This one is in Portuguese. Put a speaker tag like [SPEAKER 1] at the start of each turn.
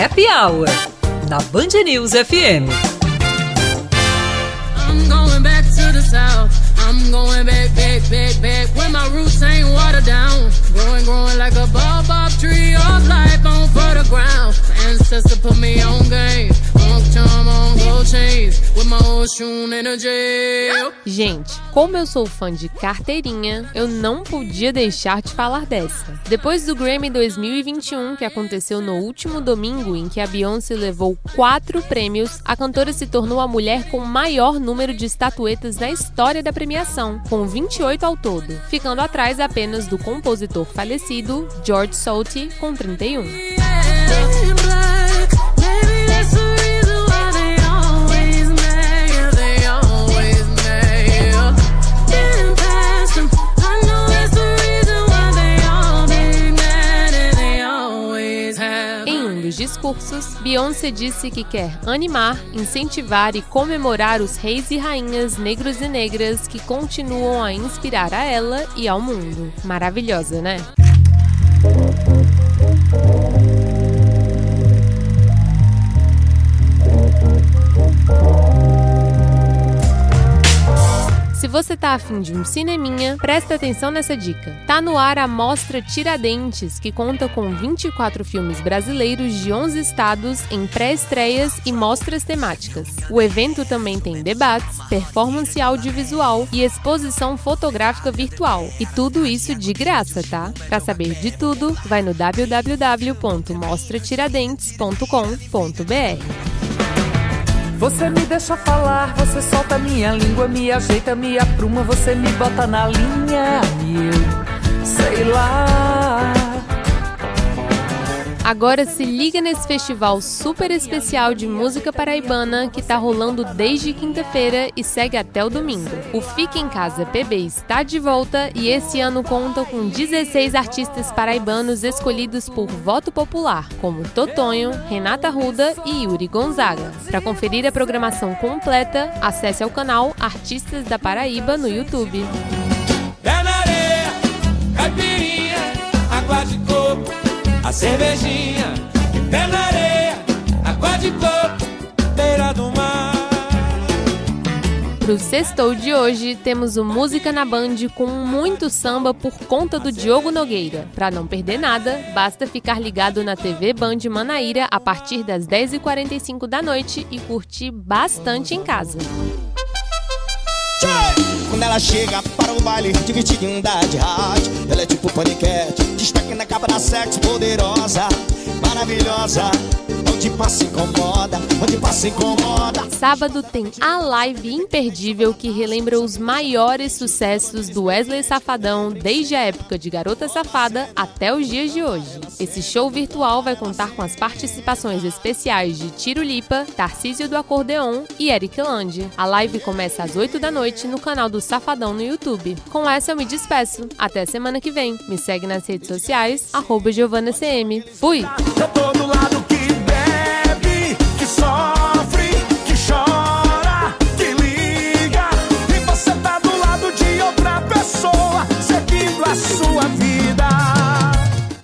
[SPEAKER 1] Happy Hour, na Band News FM.
[SPEAKER 2] I'm going back to the south. I'm going back, back, back, back. Where my roots ain't watered down. Growing, growing like a bob tree
[SPEAKER 3] Gente, como eu sou fã de carteirinha, eu não podia deixar de falar dessa. Depois do Grammy 2021, que aconteceu no último domingo, em que a Beyoncé levou quatro prêmios, a cantora se tornou a mulher com o maior número de estatuetas na história da premiação, com 28 ao todo, ficando atrás apenas do compositor falecido George Solti, com 31. Discursos, Beyoncé disse que quer animar, incentivar e comemorar os reis e rainhas negros e negras que continuam a inspirar a ela e ao mundo. Maravilhosa, né? Você tá afim de um cineminha, presta atenção nessa dica. Tá no ar a Mostra Tiradentes, que conta com 24 filmes brasileiros de 11 estados em pré-estreias e mostras temáticas. O evento também tem debates, performance audiovisual e exposição fotográfica virtual. E tudo isso de graça, tá? Para saber de tudo, vai no www.mostratiradentes.com.br.
[SPEAKER 4] Você me deixa falar, você solta minha língua, me ajeita, me apruma, você me bota na linha e eu sei lá.
[SPEAKER 3] Agora se liga nesse festival super especial de música paraibana que tá rolando desde quinta-feira e segue até o domingo. O Fica em Casa PB está de volta e esse ano conta com 16 artistas paraibanos escolhidos por voto popular, como Totonho, Renata Ruda e Yuri Gonzaga. Para conferir a programação completa, acesse ao canal Artistas da Paraíba no YouTube.
[SPEAKER 5] Cervejinha, pé na areia, água de coco, beira do mar.
[SPEAKER 3] Pro sextou de hoje, temos o Música na Band com muito samba por conta do Diogo Nogueira. Para não perder nada, basta ficar ligado na TV Band Manaíra a partir das 10h45 da noite e curtir bastante em casa.
[SPEAKER 6] Quando ela chega para o baile, divertida em um de rádio Ela é tipo paniquete, sexo poderosa Maravilhosa Onde passa incomoda, onde passa incomoda.
[SPEAKER 3] Sábado tem a live imperdível que relembra os maiores sucessos do Wesley Safadão desde a época de Garota Safada até os dias de hoje. Esse show virtual vai contar com as participações especiais de Tiro Lipa, Tarcísio do Acordeon e Eric Lande. A live começa às 8 da noite no canal do Safadão no YouTube. Com essa eu me despeço. Até semana que vem. Me segue nas redes sociais, arroba GiovanaCM. Fui!